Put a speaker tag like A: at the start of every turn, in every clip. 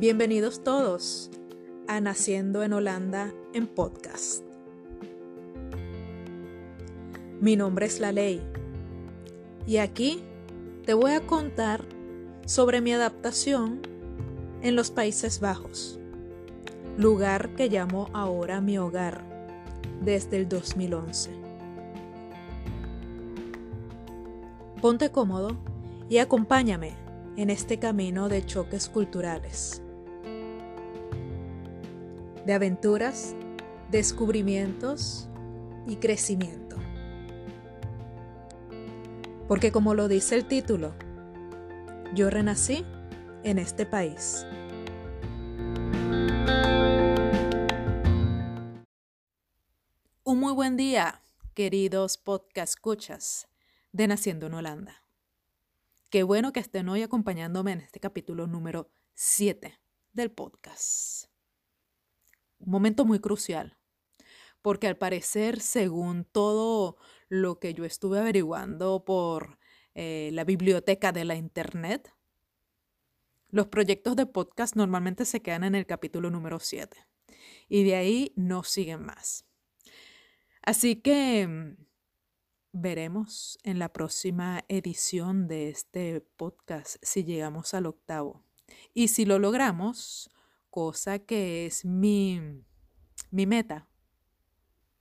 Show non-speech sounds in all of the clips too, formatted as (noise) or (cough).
A: Bienvenidos todos a Naciendo en Holanda en podcast. Mi nombre es La Ley y aquí te voy a contar sobre mi adaptación en los Países Bajos, lugar que llamo ahora mi hogar desde el 2011. Ponte cómodo y acompáñame en este camino de choques culturales de aventuras, descubrimientos y crecimiento. Porque como lo dice el título, yo renací en este país. Un muy buen día, queridos podcast escuchas de Naciendo en Holanda. Qué bueno que estén hoy acompañándome en este capítulo número 7 del podcast un momento muy crucial, porque al parecer, según todo lo que yo estuve averiguando por eh, la biblioteca de la Internet, los proyectos de podcast normalmente se quedan en el capítulo número 7 y de ahí no siguen más. Así que mm, veremos en la próxima edición de este podcast si llegamos al octavo. Y si lo logramos, cosa que es mi, mi meta.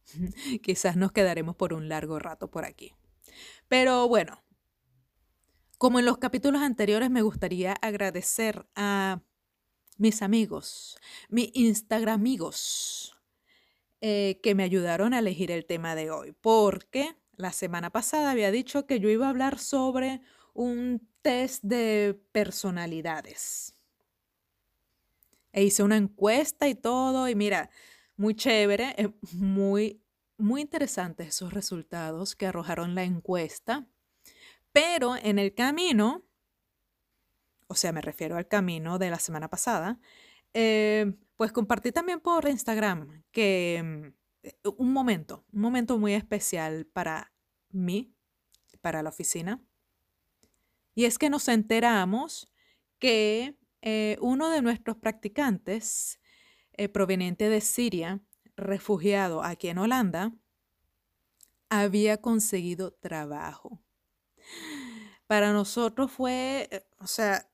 A: (laughs) Quizás nos quedaremos por un largo rato por aquí. Pero bueno, como en los capítulos anteriores, me gustaría agradecer a mis amigos, mis Instagram amigos, eh, que me ayudaron a elegir el tema de hoy, porque la semana pasada había dicho que yo iba a hablar sobre un test de personalidades. E hice una encuesta y todo, y mira, muy chévere, eh, muy, muy interesantes esos resultados que arrojaron la encuesta. Pero en el camino, o sea, me refiero al camino de la semana pasada, eh, pues compartí también por Instagram que eh, un momento, un momento muy especial para mí, para la oficina. Y es que nos enteramos que eh, uno de nuestros practicantes, eh, proveniente de Siria, refugiado aquí en Holanda, había conseguido trabajo. Para nosotros fue, eh, o sea,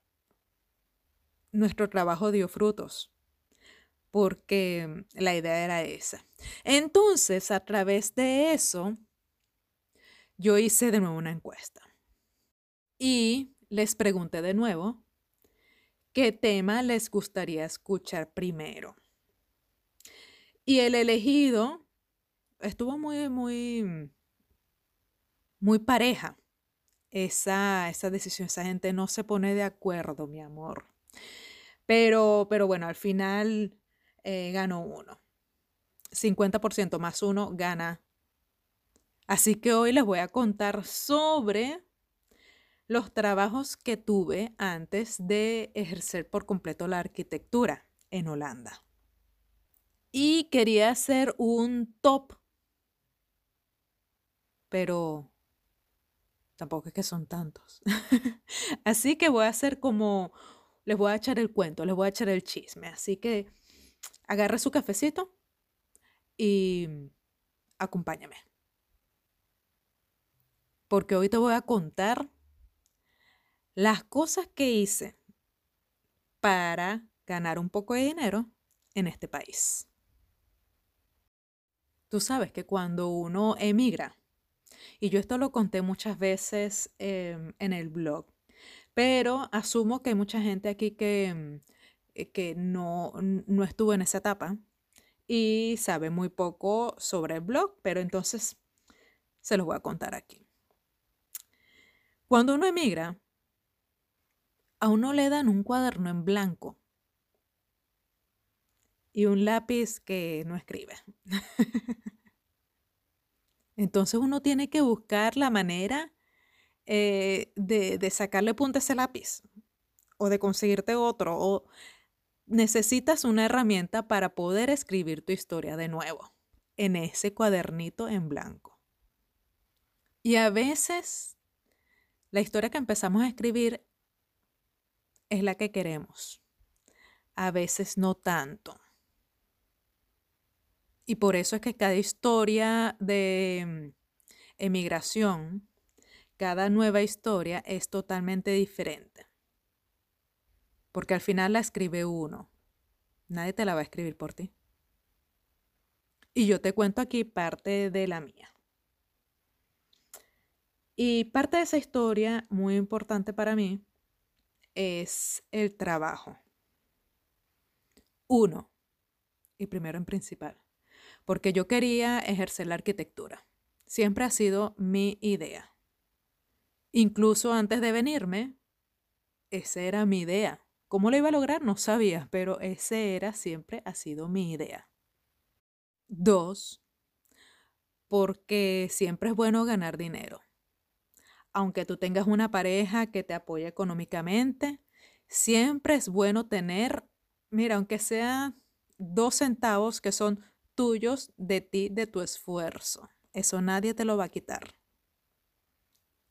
A: nuestro trabajo dio frutos, porque la idea era esa. Entonces, a través de eso, yo hice de nuevo una encuesta y les pregunté de nuevo qué tema les gustaría escuchar primero. Y el elegido estuvo muy, muy, muy pareja. Esa, esa decisión, esa gente no se pone de acuerdo, mi amor. Pero, pero bueno, al final eh, ganó uno. 50% más uno gana. Así que hoy les voy a contar sobre los trabajos que tuve antes de ejercer por completo la arquitectura en Holanda. Y quería hacer un top, pero tampoco es que son tantos. (laughs) Así que voy a hacer como, les voy a echar el cuento, les voy a echar el chisme. Así que agarre su cafecito y acompáñame. Porque hoy te voy a contar las cosas que hice para ganar un poco de dinero en este país. Tú sabes que cuando uno emigra, y yo esto lo conté muchas veces em, en el blog, pero asumo que hay mucha gente aquí que, em, eh, que no, no estuvo en esa etapa y sabe muy poco sobre el blog, pero entonces se los voy a contar aquí. Cuando uno emigra, a uno le dan un cuaderno en blanco y un lápiz que no escribe. (laughs) Entonces uno tiene que buscar la manera eh, de, sacarle punta a ese lápiz o de conseguirte otro o necesitas una herramienta para poder escribir tu historia de nuevo en ese cuadernito en blanco. Y a veces la historia que empezamos a escribir es la que queremos. a veces no tanto. Y por eso es que cada historia de mm, emigración, cada nueva historia es totalmente diferente. Porque al final la escribe uno. Nadie te la va a escribir por ti. Y yo te cuento aquí parte de la mía. Y parte de esa historia, muy importante para mí, es el trabajo. Uno, y primero en principal, porque yo quería ejercer la arquitectura. Siempre ha sido mi idea. Incluso antes de venirme, esa era mi idea. ¿Cómo lo iba a lograr? No sabía, pero ese era siempre ha sido mi idea. Dos, porque siempre es bueno ganar dinero aunque tú tengas una pareja que te apoye económicamente, siempre es bueno tener, mira, aunque sea dos centavos que son tuyos de ti, de tu esfuerzo. Eso nadie te lo va a quitar.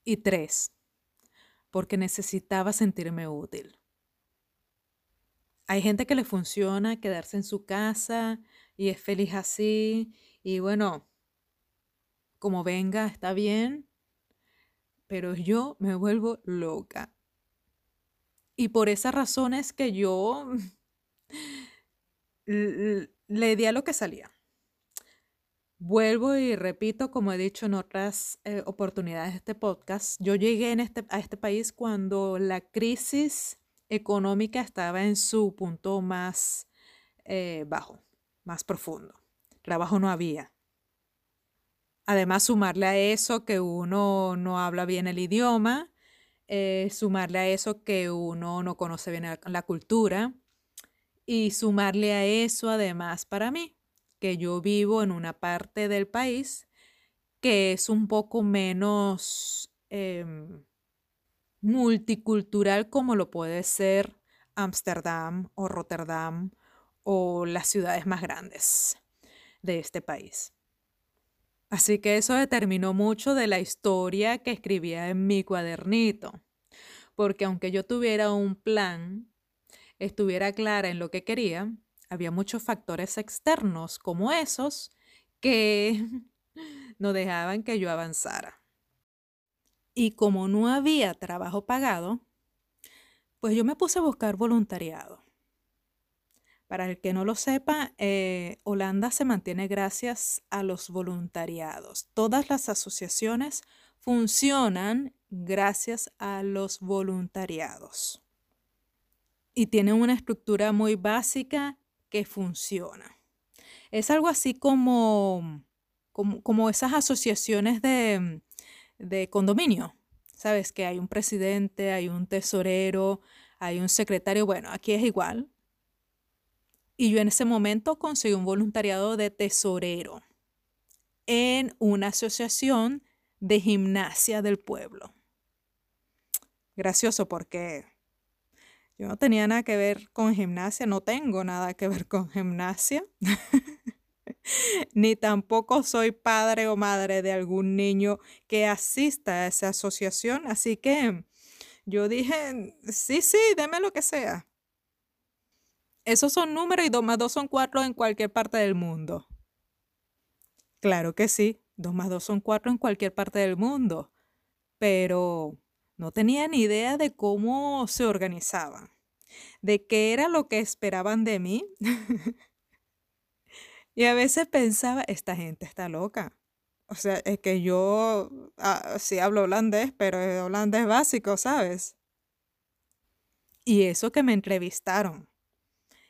A: Y tres, porque necesitaba sentirme útil. Hay gente que le funciona quedarse en su casa y es feliz así. Y bueno, como venga, está bien pero yo me vuelvo loca. Y por esas razones que yo (laughs) le di a lo que salía. Vuelvo y repito, como he dicho en otras eh, oportunidades de este podcast, yo llegué en este, a este país cuando la crisis económica estaba en su punto más eh, bajo, más profundo. Trabajo no había. Además, sumarle a eso que uno no habla bien el idioma, eh, sumarle a eso que uno no conoce bien la cultura y sumarle a eso además para mí, que yo vivo en una parte del país que es un poco menos em, multicultural como lo puede ser Ámsterdam o Rotterdam o las ciudades más grandes de este país. Así que eso determinó mucho de la historia que escribía en mi cuadernito, porque aunque yo tuviera un plan, estuviera clara en lo que quería, había muchos factores externos como esos que (laughs) no dejaban que yo avanzara. Y como no había trabajo pagado, pues yo me puse a buscar voluntariado. Para el que no lo sepa, eh, Holanda se mantiene gracias a los voluntariados. Todas las asociaciones funcionan gracias a los voluntariados. Y tienen una estructura muy básica que funciona. Es algo así como, como, esas asociaciones de, de condominio. Sabes que hay un presidente, hay un tesorero, hay un secretario. Bueno, aquí es igual y yo en ese momento conseguí un voluntariado de tesorero en una asociación de gimnasia del pueblo. Gracioso porque yo no tenía nada que ver con gimnasia, no tengo nada que ver con gimnasia, (laughs) ni tampoco soy padre o madre de algún niño que asista a esa asociación, así que yo dije, sí, sí, deme lo que sea. Esos son números y 2 más 2 son 4 en cualquier parte del mundo. Claro que sí, 2 más 2 son 4 en cualquier parte del mundo, pero no tenía ni idea de cómo se organizaban, de qué era lo que esperaban de mí. (laughs) y a veces pensaba, esta gente está loca. O sea, es que yo ah, sí hablo holandés, pero es holandés básico, ¿sabes? Y eso que me entrevistaron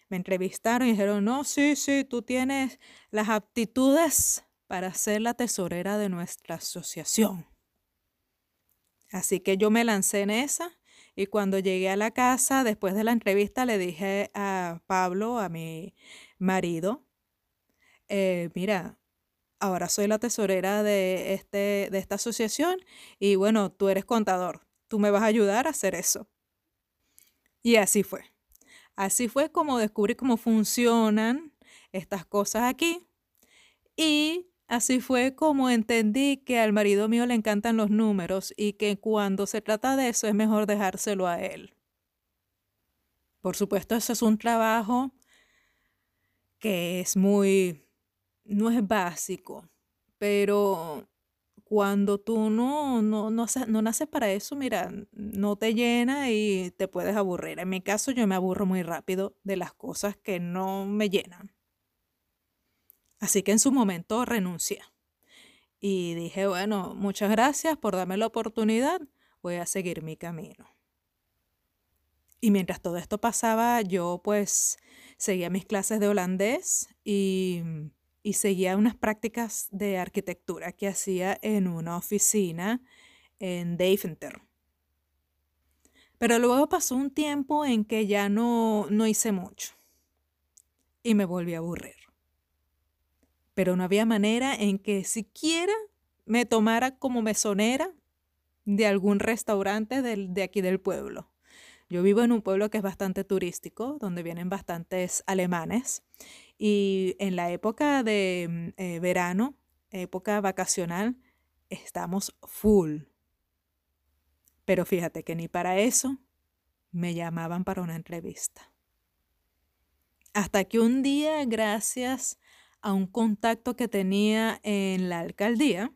A: me entrevistaron y dijeron, no, sí, sí, tú tienes las aptitudes para ser la tesorera de nuestra asociación. Así que yo me lancé en esa y cuando llegué a la casa, después de la entrevista, le dije a Pablo, a mi marido, eh, mira, ahora soy la tesorera de, este, de esta asociación y bueno, tú eres contador, tú me vas a ayudar a hacer eso. Y así fue. Así fue como descubrí cómo funcionan estas cosas aquí. Y así fue como entendí que al marido mío le encantan los números y que cuando se trata de eso es mejor dejárselo a él. Por supuesto, eso es un trabajo que es muy, no es básico, pero cuando tú no, no, no, no naces para eso, mira, no te llena y te puedes aburrir. En mi caso, yo me aburro muy rápido de las cosas que no me llenan. Así que en su momento renuncié. Y dije, bueno, muchas gracias por darme la oportunidad, voy a seguir mi camino. Y mientras todo esto pasaba, yo pues seguía mis clases de holandés y y seguía unas prácticas de arquitectura que hacía en una oficina en Deventer. Pero luego pasó un tiempo en que ya no, no hice mucho y me volví a aburrir. Pero no había manera en que siquiera me tomara como mesonera de algún restaurante de aquí del pueblo. Yo vivo en un pueblo que es bastante turístico, donde vienen bastantes alemanes y en la época de mm, eh, verano, época vacacional, estamos full. Pero fíjate que ni para eso me llamaban para una entrevista. Hasta que un día, gracias a un contacto que tenía en la alcaldía,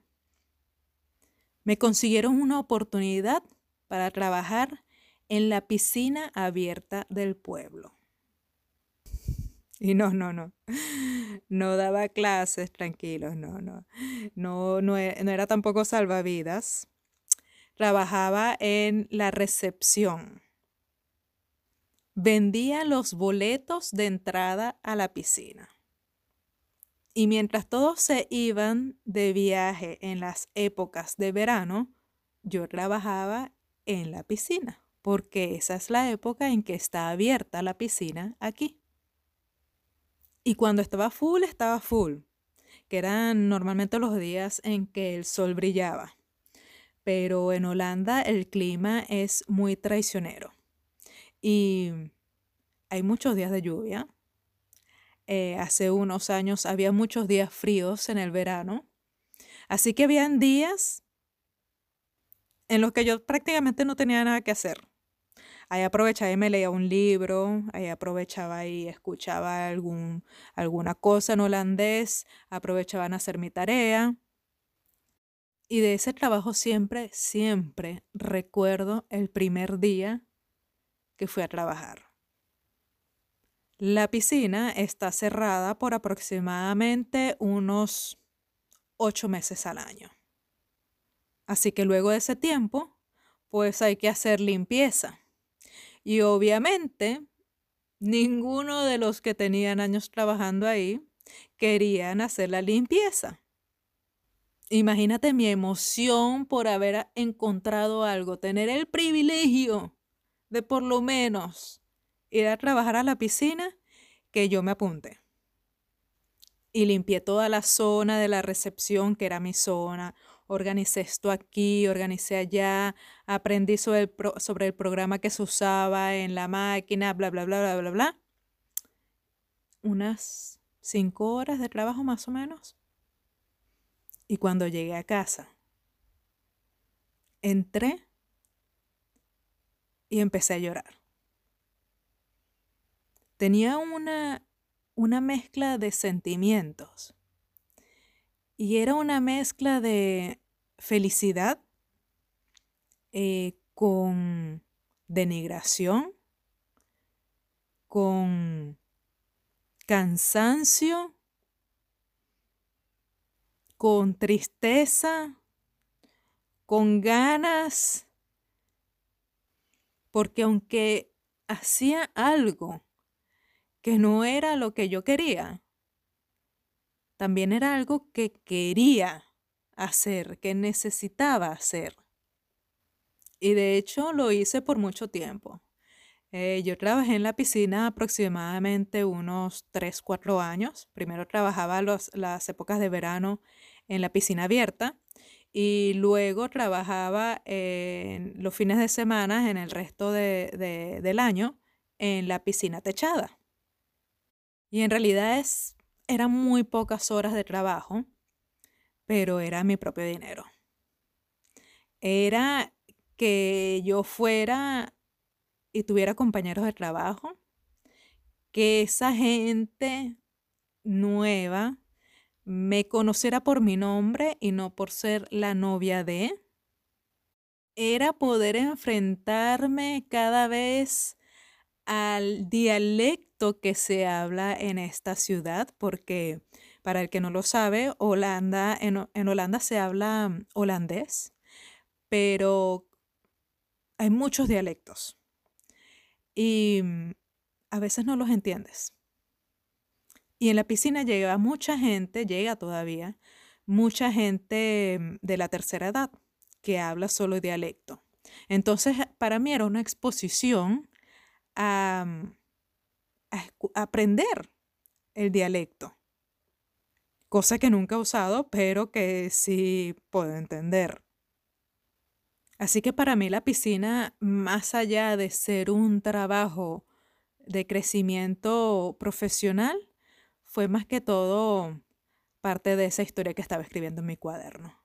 A: me consiguieron una oportunidad para trabajar en la piscina abierta del pueblo. Y no, no, no. No daba clases, tranquilos, no, no. No, e, no era tampoco salvavidas. Trabajaba en la recepción. Vendía los boletos de entrada a la piscina. Y mientras todos se iban de viaje en las épocas de verano, yo trabajaba en la piscina, porque esa es la época en que está abierta la piscina aquí. Y cuando estaba full, estaba full, que eran normalmente los días en que el sol brillaba. Pero en Holanda el clima es muy traicionero y hay muchos días de lluvia. Eh, hace unos años había muchos días fríos en el verano. Así que habían días en los que yo prácticamente no tenía nada que hacer. Ahí aprovechaba y me leía un libro, ahí aprovechaba y escuchaba algún, alguna cosa en holandés, aprovechaba en hacer mi tarea. Y de ese trabajo siempre, siempre recuerdo el primer día que fui a trabajar. La piscina está cerrada por aproximadamente unos ocho meses al año. Así que luego de ese tiempo, pues hay que hacer limpieza. Y obviamente, ninguno de los que tenían años trabajando ahí querían hacer la limpieza. Imagínate mi emoción por haber encontrado algo, tener el privilegio de por lo menos ir a trabajar a la piscina, que yo me apunte. Y limpié toda la zona de la recepción, que era mi zona, organicé esto aquí, organicé allá, aprendí sobre el, sobre el programa que se usaba en la máquina, bla, bla, bla, bla, bla, bla. Unas cinco horas de trabajo más o menos. Y cuando llegué a casa, entré y empecé a llorar. Tenía una, una mezcla de sentimientos y era una mezcla de felicidad eh, con denigración, con cansancio, con tristeza, con ganas, porque aunque hacía algo que no era lo que yo quería, también era algo que quería hacer, que necesitaba hacer. Y de hecho lo hice por mucho tiempo. Eh, yo trabajé en la piscina aproximadamente unos 3, 4 años. Primero trabajaba las épocas de verano en la piscina abierta y luego trabajaba en los fines de semana en el resto del año en la piscina techada. Y en realidad es eran muy pocas horas de trabajo, pero era mi propio dinero. Era que yo fuera y tuviera compañeros de trabajo, que esa gente nueva me conociera por mi nombre y no por ser la novia de, era poder enfrentarme cada vez al dialecto que se habla en esta ciudad, porque para el que no lo sabe, Holanda, en, en Holanda se habla mm, holandés, pero hay muchos dialectos y mm, a veces no los entiendes. Y en la piscina llega mucha gente, llega todavía, mucha gente mm, de la tercera edad que habla solo dialecto. Entonces, para mí era una exposición a, mm, aprender el dialecto, cosa que nunca he usado, pero que sí puedo entender. Así que para mí la piscina, más allá de ser un trabajo de crecimiento profesional, fue más que todo parte de esa historia que estaba escribiendo en mi cuaderno.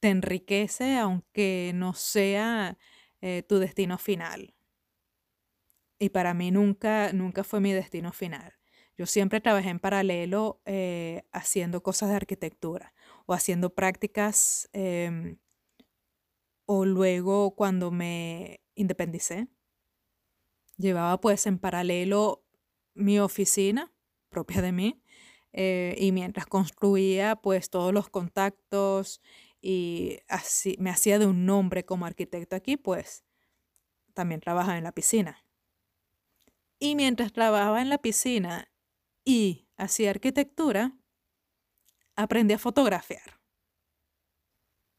A: Te enriquece aunque no sea eh, tu destino final. Y para mí nunca, nunca fue mi destino final. Yo siempre trabajé en paralelo eh, haciendo cosas de arquitectura o haciendo prácticas em, o luego cuando me independicé. Llevaba pues en paralelo mi oficina propia de mí eh, y mientras construía pues todos los contactos y así me hacía de un nombre como arquitecto aquí pues también trabajaba en la piscina. Y mientras trabajaba en la piscina y hacía arquitectura, aprendí a fotografiar.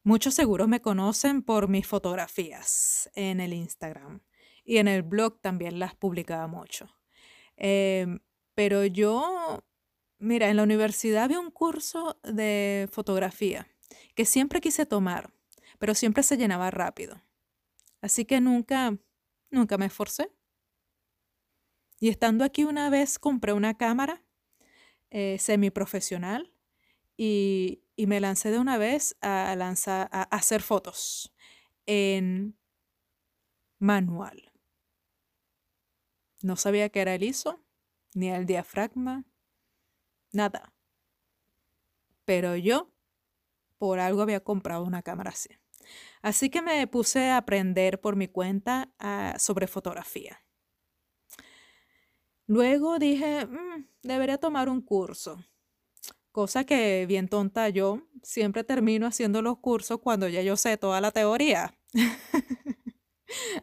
A: Muchos seguros me conocen por mis fotografías en el Instagram y en el blog también las publicaba mucho. Em, pero yo, mira, en la universidad había un curso de fotografía que siempre quise tomar, pero siempre se llenaba rápido. Así que nunca, nunca me esforcé. Y estando aquí una vez compré una cámara eh, semiprofesional y, y me lancé de una vez a, lanzar, a hacer fotos en manual. No sabía que era el ISO, ni el diafragma, nada. Pero yo, por algo, había comprado una cámara así. Así que me puse a aprender por mi cuenta ah, sobre fotografía. Luego dije, mm, debería tomar un curso. Cosa que bien tonta yo, siempre termino haciendo los cursos cuando ya yo sé toda la teoría. (laughs)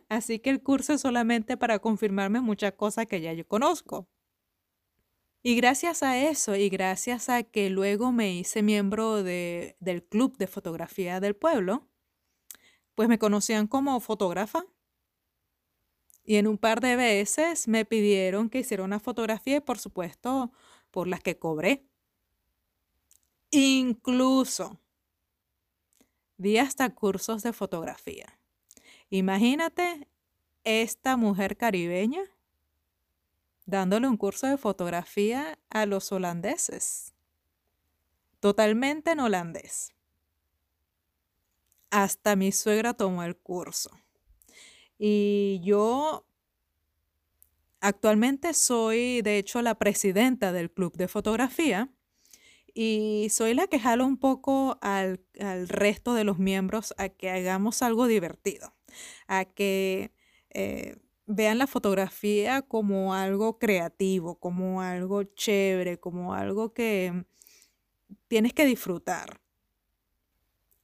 A: Así que el curso es solamente para confirmarme muchas cosas que ya yo conozco. Y gracias a eso y gracias a que luego me hice miembro de, del club de fotografía del pueblo, pues me conocían como fotógrafa. Y en un par de veces me pidieron que hiciera una fotografía y por supuesto por las que cobré. Incluso di hasta cursos de fotografía. Imagínate esta mujer caribeña dándole un curso de fotografía a los holandeses. Totalmente en holandés. Hasta mi suegra tomó el curso. Y yo actualmente soy, de hecho, la presidenta del club de fotografía y soy la que jalo un poco al, resto de los miembros a que hagamos algo divertido, a que eh, vean la fotografía como algo creativo, como algo chévere, como algo que tienes que disfrutar.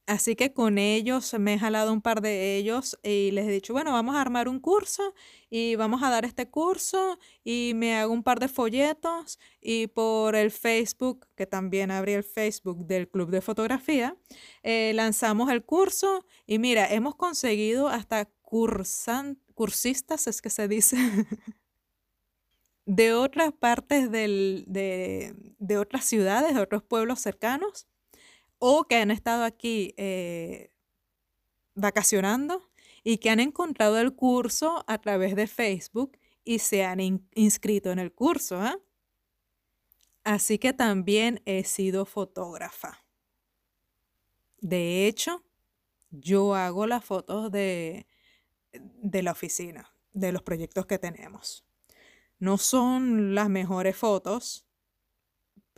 A: Así que con ellos me he jalado un par de ellos y les he dicho, bueno, vamos a armar un curso y vamos a dar este curso y me hago un par de folletos y por el Facebook, que también abrí el Facebook del Club de Fotografía, eh, lanzamos el curso y mira, hemos conseguido hasta cursistas, es que se dice, (laughs) de otras partes de, de otras ciudades, de otros pueblos cercanos o que han estado aquí eh, vacacionando y que han encontrado el curso a través de Facebook y se han inscrito en el curso. ¿ah? Así que también he sido fotógrafa. De hecho, yo hago las fotos de, de la oficina, de los proyectos que tenemos. No son las mejores fotos,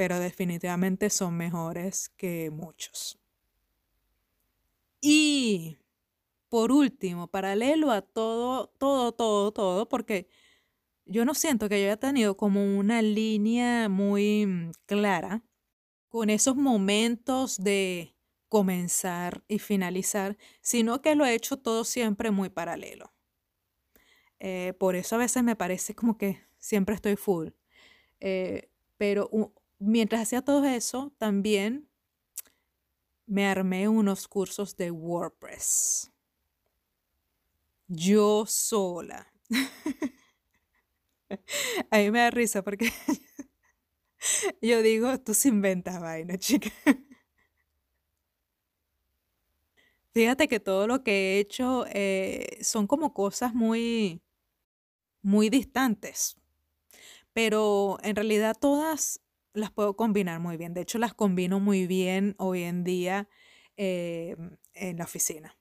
A: pero definitivamente son mejores que muchos. Y por último, paralelo a todo, todo, todo, todo, porque yo no siento que yo haya tenido como una línea muy mm, clara con esos momentos de comenzar y finalizar, sino que lo he hecho todo siempre muy paralelo. Eh, por eso a veces me parece como que siempre estoy full. Eh, pero mientras hacía todo eso, también me armé unos cursos de WordPress. Yo sola. (laughs) a mí me da risa porque (laughs) yo digo, tú se inventas vaina, chica. (laughs) Fíjate que todo lo que he hecho eh, son como cosas muy, muy distantes, pero en realidad todas las puedo combinar muy bien. De hecho, las combino muy bien hoy en día em, en la oficina.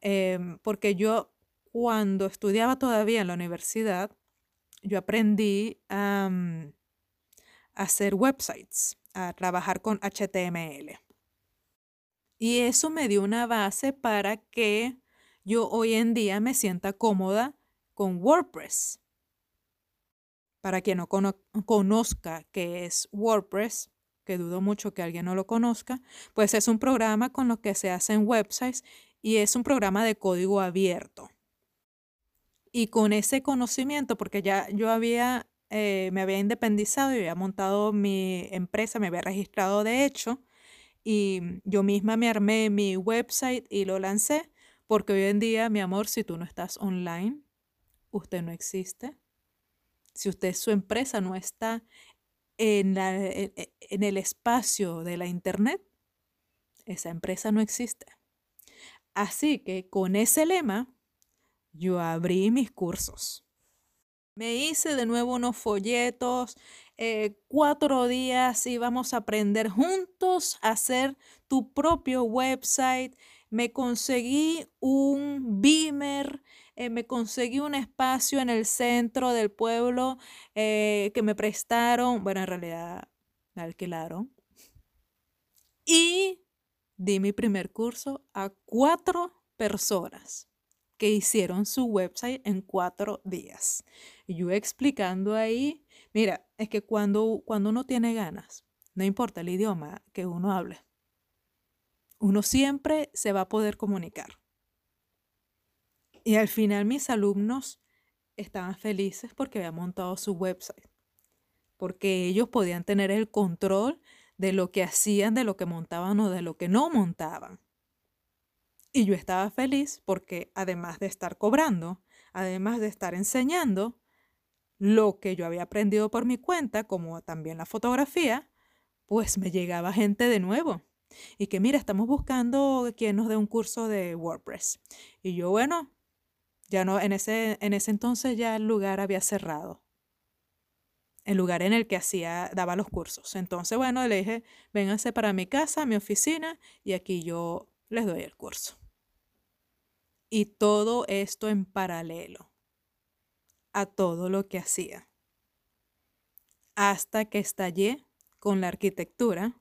A: Em, porque yo cuando estudiaba todavía en la universidad, yo aprendí a mm, hacer websites, a trabajar con HTML. Y eso me dio una base para que yo hoy en día me sienta cómoda con WordPress. Para quien no conozca qué es WordPress, que dudo mucho que alguien no lo conozca, pues es un programa con lo que se hacen websites y es un programa de código abierto. Y con ese conocimiento, porque ya yo había, eh, me había independizado y había montado mi empresa, me había registrado de hecho, y yo misma me armé mi website y lo lancé, porque hoy en día, mi amor, si tú no estás online, usted no existe. Si usted, su empresa no está en, e, e, en el espacio de la Internet, esa empresa no existe. Así que con ese lema, yo abrí mis cursos. Me hice de nuevo unos folletos, eh, cuatro días íbamos a aprender juntos a hacer tu propio website. Me conseguí un beamer, eh, me conseguí un espacio en el centro del pueblo eh, que me prestaron, bueno, en realidad me alquilaron. Y di mi primer curso a cuatro personas que hicieron su website en cuatro días. Y yo explicando ahí, mira, es que cuando, cuando uno tiene ganas, no importa el idioma que uno hable, uno siempre se va a poder comunicar. Y al final mis alumnos estaban felices porque había montado su website, porque ellos podían tener el control de lo que hacían, de lo que montaban o de lo que no montaban. Y yo estaba feliz porque además de estar cobrando, además de estar enseñando lo que yo había aprendido por mi cuenta, como también la fotografía, pues me llegaba gente de nuevo. Y que mira, estamos buscando quien nos dé un curso de WordPress. Y yo, bueno, ya no, en ese, en ese entonces ya el lugar había cerrado. El lugar en el que hacía, daba los cursos. Entonces, bueno, le dije, vénganse para mi casa, mi oficina, y aquí yo les doy el curso. Y todo esto en paralelo a todo lo que hacía. Hasta que estallé con la arquitectura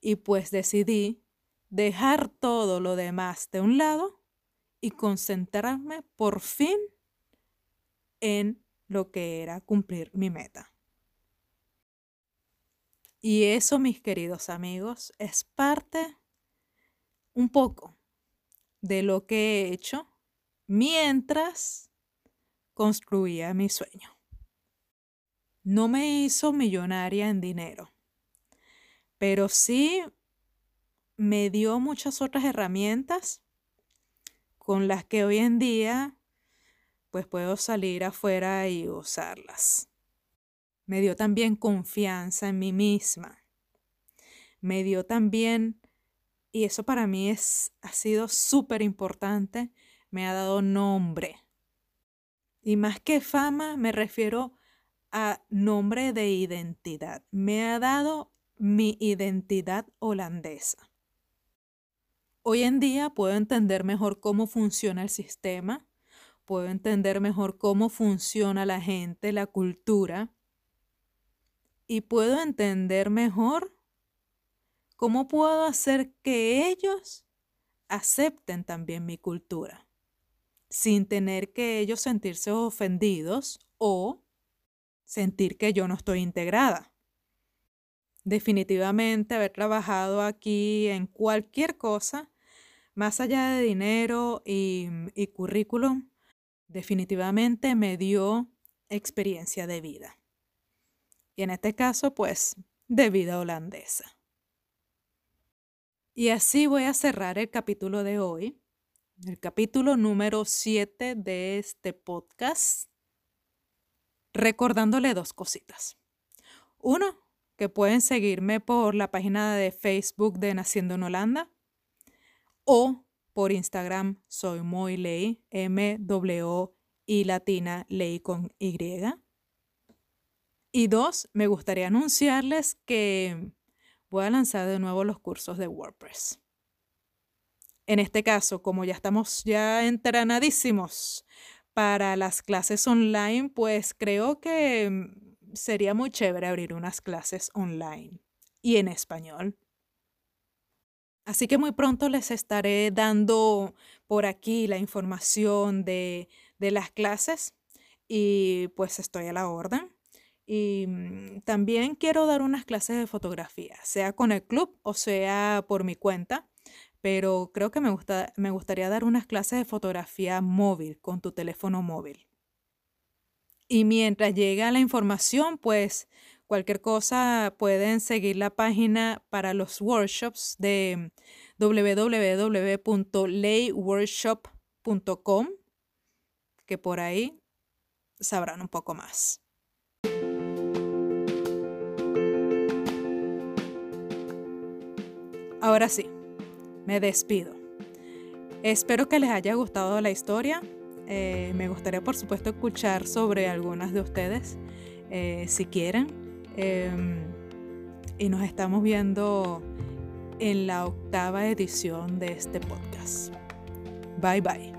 A: y pues decidí dejar todo lo demás de un lado y concentrarme por fin en lo que era cumplir mi meta. Y eso, mis queridos amigos, es parte un poco de lo que he hecho mientras construía mi sueño. No me hizo millonaria en dinero, pero sí me dio muchas otras herramientas con las que hoy en día pues puedo salir afuera y usarlas. Me dio también confianza en mí misma. Me dio también y eso para mí es, ha sido súper importante, me ha dado nombre. Y más que fama, me refiero a nombre de identidad. Me ha dado mi identidad holandesa. Hoy en día puedo entender mejor cómo funciona el sistema, puedo entender mejor cómo funciona la gente, la cultura, y puedo entender mejor cómo puedo hacer que ellos acepten también mi cultura, sin tener que ellos sentirse ofendidos o sentir que yo no estoy integrada. Definitivamente haber trabajado aquí en cualquier cosa, más allá de dinero y, y currículum, definitivamente me dio experiencia de vida. Y en este caso, pues, de vida holandesa. Y así voy a cerrar el capítulo de hoy, el capítulo número 7 de este podcast, recordándole dos cositas. Uno, que pueden seguirme por la página de Facebook de Naciendo en Holanda o por Instagram soy muy ley, M W I latina ley con Y. Y dos, me gustaría anunciarles que voy a lanzar de nuevo los cursos de WordPress. En este caso, como ya estamos ya entrenadísimos para las clases online, pues creo que mm, sería muy chévere abrir unas clases online y en español. Así que muy pronto les estaré dando por aquí la información de, de las clases y pues estoy a la orden. Y mm, también quiero dar unas clases de fotografía, sea con el club o sea por mi cuenta, pero creo que me, gusta, me gustaría dar unas clases de fotografía móvil con tu teléfono móvil. Y mientras llega la información, pues cualquier cosa pueden seguir la página para los workshops de www.layworkshop.com, que por ahí sabrán un poco más. Ahora sí, me despido. Espero que les haya gustado la historia. Eh, me gustaría, por supuesto, escuchar sobre algunas de ustedes, eh, si quieren. Em, y nos estamos viendo en la octava edición de este podcast. Bye bye.